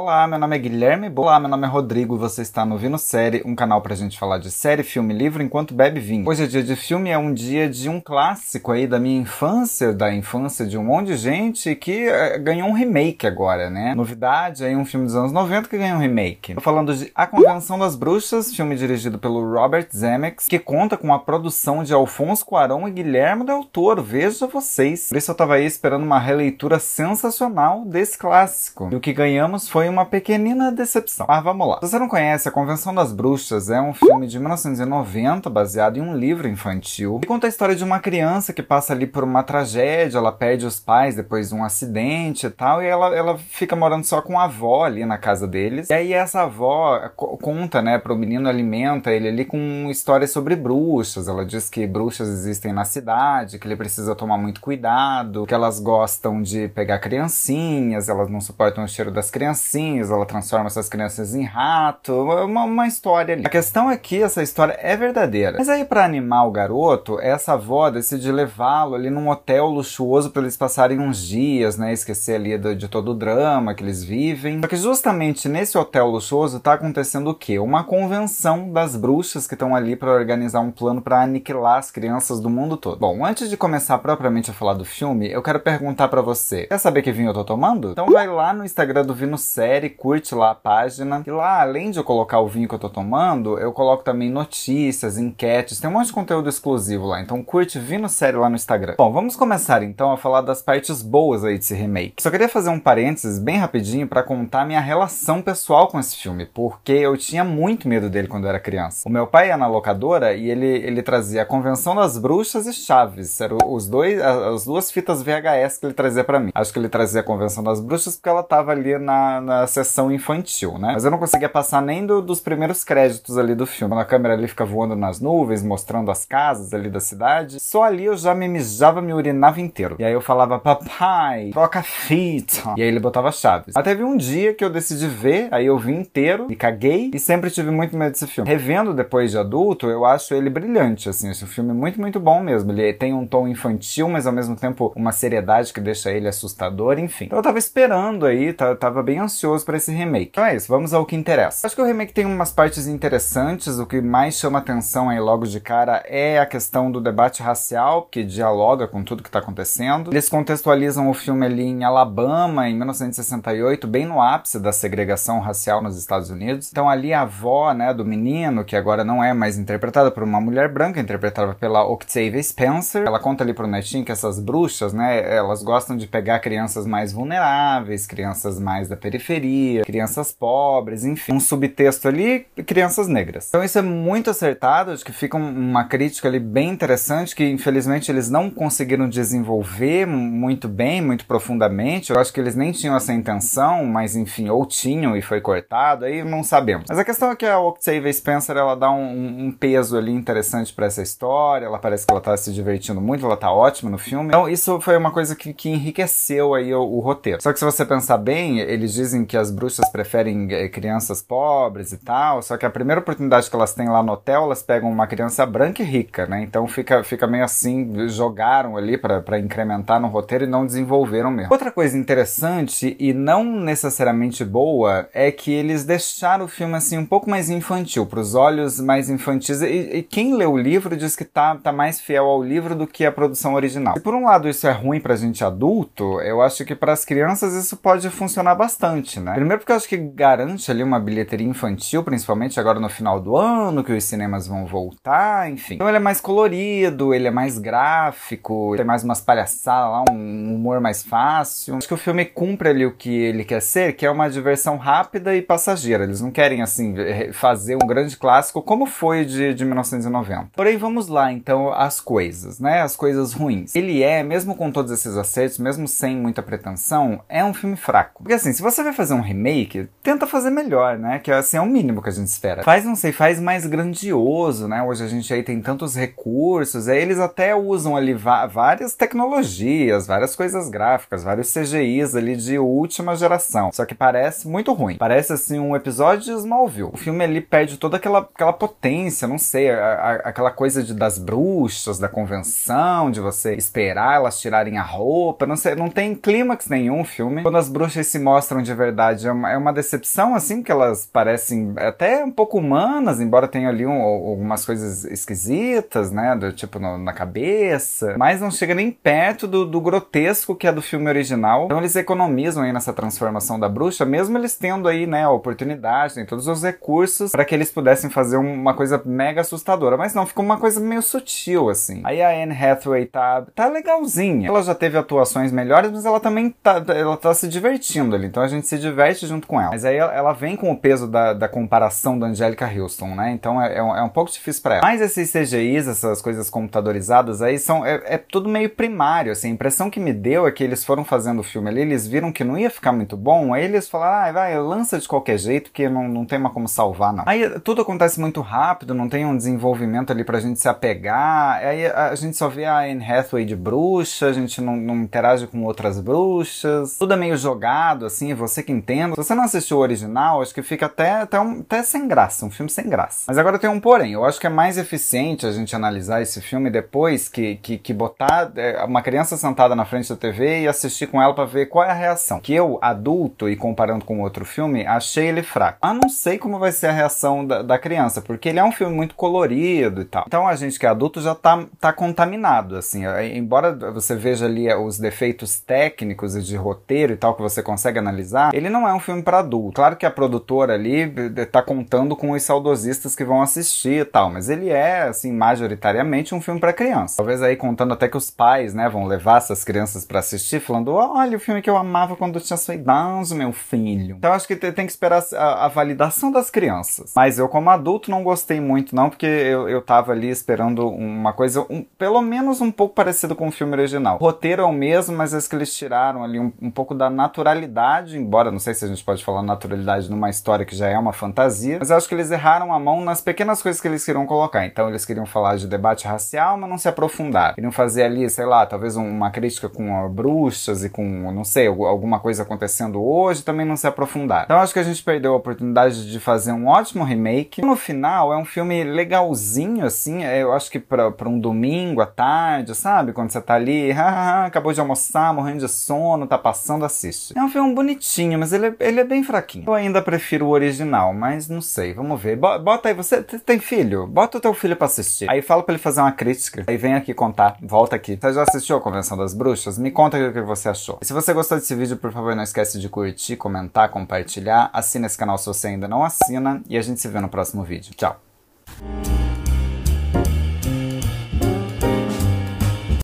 Olá, meu nome é Guilherme. Olá, meu nome é Rodrigo e você está no Vino Série, um canal pra gente falar de série, filme, livro enquanto bebe vinho. Hoje é dia de filme, é um dia de um clássico aí da minha infância, da infância de um monte de gente que é, ganhou um remake agora, né? Novidade aí, um filme dos anos 90 que ganhou um remake. Tô falando de A Convenção das Bruxas, filme dirigido pelo Robert Zemeckis, que conta com a produção de Alfonso Cuarón e Guilherme Del Toro. Veja vocês. Por isso eu tava aí esperando uma releitura sensacional desse clássico. E o que ganhamos foi uma pequenina decepção. Mas vamos lá. Se você não conhece, A Convenção das Bruxas é um filme de 1990 baseado em um livro infantil que conta a história de uma criança que passa ali por uma tragédia, ela perde os pais depois de um acidente e tal, e ela, ela fica morando só com a avó ali na casa deles. E aí essa avó conta, né, pro menino, alimenta ele ali com histórias sobre bruxas. Ela diz que bruxas existem na cidade, que ele precisa tomar muito cuidado, que elas gostam de pegar criancinhas, elas não suportam o cheiro das criancinhas criancinhas, ela transforma essas crianças em rato, é uma, uma história ali. A questão é que essa história é verdadeira. Mas aí, para animar o garoto, essa avó decide levá-lo ali num hotel luxuoso para eles passarem uns dias, né? Esquecer ali de, de todo o drama que eles vivem. Só que justamente nesse hotel luxuoso tá acontecendo o quê? Uma convenção das bruxas que estão ali para organizar um plano para aniquilar as crianças do mundo todo. Bom, antes de começar propriamente a falar do filme, eu quero perguntar para você: quer saber que vinho eu tô tomando? Então vai lá no Instagram do Vino 7 curte lá a página. E lá, além de eu colocar o vinho que eu tô tomando, eu coloco também notícias, enquetes, tem um monte de conteúdo exclusivo lá. Então curte Vino Sério lá no Instagram. Bom, vamos começar então a falar das partes boas aí desse remake. Só queria fazer um parênteses bem rapidinho para contar minha relação pessoal com esse filme, porque eu tinha muito medo dele quando eu era criança. O meu pai ia na locadora e ele, ele trazia a Convenção das Bruxas e Chaves. Eram os dois, as duas fitas VHS que ele trazia para mim. Acho que ele trazia a Convenção das Bruxas porque ela tava ali na, na sessão infantil, né? Mas eu não conseguia passar nem do, dos primeiros créditos ali do filme. Quando a câmera ali fica voando nas nuvens, mostrando as casas ali da cidade. Só ali eu já me mijava, me urinava inteiro. E aí eu falava, papai, troca fita. E aí ele botava chaves. Até teve um dia que eu decidi ver, aí eu vi inteiro, e caguei, e sempre tive muito medo desse filme. Revendo depois de adulto, eu acho ele brilhante, assim. Esse filme é muito, muito bom mesmo. Ele tem um tom infantil, mas ao mesmo tempo uma seriedade que deixa ele assustador, enfim. Então eu tava esperando aí, tava bem ansioso ansioso para esse remake. Então é isso, vamos ao que interessa. Acho que o remake tem umas partes interessantes, o que mais chama atenção aí logo de cara é a questão do debate racial, que dialoga com tudo que está acontecendo. Eles contextualizam o filme ali em Alabama, em 1968, bem no ápice da segregação racial nos Estados Unidos. Então ali a avó, né, do menino, que agora não é mais interpretada por uma mulher branca, interpretada pela Octavia Spencer, ela conta ali pro netinho que essas bruxas, né, elas gostam de pegar crianças mais vulneráveis, crianças mais da periferia, periferia, crianças pobres, enfim. Um subtexto ali, crianças negras. Então isso é muito acertado, acho que fica uma crítica ali bem interessante, que infelizmente eles não conseguiram desenvolver muito bem, muito profundamente. Eu acho que eles nem tinham essa intenção, mas enfim, ou tinham e foi cortado, aí não sabemos. Mas a questão é que a Octavia Spencer, ela dá um, um peso ali interessante para essa história, ela parece que ela tá se divertindo muito, ela tá ótima no filme. Então isso foi uma coisa que, que enriqueceu aí o, o roteiro. Só que se você pensar bem, eles dizem que as bruxas preferem eh, crianças pobres e tal, só que a primeira oportunidade que elas têm lá no hotel, elas pegam uma criança branca e rica, né? Então fica, fica meio assim, jogaram ali para incrementar no roteiro e não desenvolveram mesmo. Outra coisa interessante e não necessariamente boa é que eles deixaram o filme assim um pouco mais infantil, para os olhos mais infantis. E, e, quem lê o livro diz que tá, tá mais fiel ao livro do que a produção original. Se por um lado isso é ruim pra gente adulto, eu acho que para as crianças isso pode funcionar bastante né? Primeiro porque eu acho que garante ali uma bilheteria infantil, principalmente agora no final do ano, que os cinemas vão voltar, enfim. Então ele é mais colorido, ele é mais gráfico, tem mais umas palhaçadas lá, um humor mais fácil. Acho que o filme cumpre ali o que ele quer ser, que é uma diversão rápida e passageira. Eles não querem, assim, fazer um grande clássico como foi de, de 1990. Porém, vamos lá, então, as coisas, né? As coisas ruins. Ele é, mesmo com todos esses acertos, mesmo sem muita pretensão, é um filme fraco. Porque assim, se você vai fazer um remake, tenta fazer melhor, né? Que assim é o mínimo que a gente espera. Faz, não sei, faz mais grandioso, né? Hoje a gente aí tem tantos recursos, aí eles até usam ali várias tecnologias, várias coisas gráficas, vários CGIs ali de última geração. Só que parece muito ruim. Parece assim um episódio de Smallville. O filme ali perde toda aquela, aquela potência, não sei, a, a, aquela coisa de, das bruxas, da convenção, de você esperar elas tirarem a roupa, não sei, não tem clímax nenhum o filme. Quando as bruxas se mostram de verdade verdade, é uma, é uma decepção, assim, que elas parecem até um pouco humanas, embora tenha ali um, algumas coisas esquisitas, né? Do tipo no, na cabeça, mas não chega nem perto do, do grotesco que é do filme original. Então eles economizam aí nessa transformação da bruxa, mesmo eles tendo aí, né, a oportunidade, tem todos os recursos para que eles pudessem fazer uma coisa mega assustadora, mas não, ficou uma coisa meio sutil, assim. Aí a Anne Hathaway tá, tá legalzinha. Ela já teve atuações melhores, mas ela também tá, ela tá se divertindo ali, então a gente se diverte junto com ela. Mas aí ela vem com o peso da, da comparação da Angelica Houston, né? Então é, é, um, é um pouco difícil para ela. Mas esses CGIs, essas coisas computadorizadas aí, são, é, é tudo meio primário, assim. A impressão que me deu é que eles foram fazendo o filme ali, eles viram que não ia ficar muito bom, aí eles falaram, ah, vai, lança de qualquer jeito, que não, não tem mais como salvar, não. Aí tudo acontece muito rápido, não tem um desenvolvimento ali pra gente se apegar, aí a gente só vê a Anne Hathaway de bruxa, a gente não, não interage com outras bruxas, tudo é meio jogado, assim, você que entende. Se você não assistiu o original, acho que fica até, até, um, até sem graça, um filme sem graça. Mas agora tem um porém, eu acho que é mais eficiente a gente analisar esse filme depois que, que, que botar é, uma criança sentada na frente da TV e assistir com ela para ver qual é a reação. Que eu, adulto, e comparando com outro filme, achei ele fraco. Ah, não sei como vai ser a reação da, da criança, porque ele é um filme muito colorido e tal. Então a gente que é adulto já tá, tá contaminado, assim. É, embora você veja ali é, os defeitos técnicos e de roteiro e tal que você consegue analisar, ele não é um filme para adulto. Claro que a produtora ali eh, tá contando com os saudosistas que vão assistir e tal, mas ele é, assim, majoritariamente um filme para criança. Talvez aí contando até que os pais, né, vão levar essas crianças para assistir, falando: olha, o filme que eu amava quando eu tinha sua idade, meu filho. Então acho que tem que esperar a, a, validação das crianças. Mas eu, como adulto, não gostei muito, não, porque eu, eu tava ali esperando uma coisa, um, pelo menos um pouco parecida com o filme original. O roteiro é o mesmo, mas acho que eles tiraram ali um, um pouco da naturalidade, embora não sei se a gente pode falar naturalidade numa história que já é uma fantasia, mas acho que eles erraram a mão nas pequenas coisas que eles queriam colocar. Então eles queriam falar de debate racial, mas não se aprofundaram. Queriam fazer ali, sei lá, talvez uma crítica com bruxas e com, não sei, alguma coisa acontecendo hoje, também não se aprofundaram. Então acho que a gente perdeu a oportunidade de fazer um ótimo remake. No final, é um filme legalzinho, assim, é, eu acho que pra, pra um domingo à tarde, sabe? Quando você tá ali, acabou de almoçar, morrendo de sono, tá passando, assiste. É um filme bonitinho, mas ele, é, ele é bem fraquinho. Eu ainda prefiro o original, mas não sei, vamos ver. Bota aí, você tem filho? Bota o teu filho pra assistir. Aí fala pra ele fazer uma crítica. Aí vem aqui contar, volta aqui. Você já assistiu a Convenção das Bruxas? Me conta o que você achou. E se você gostou desse vídeo, por favor, não esquece de curtir, comentar, compartilhar. Assina esse canal se você ainda não assina. E a gente se vê no próximo vídeo. Tchau!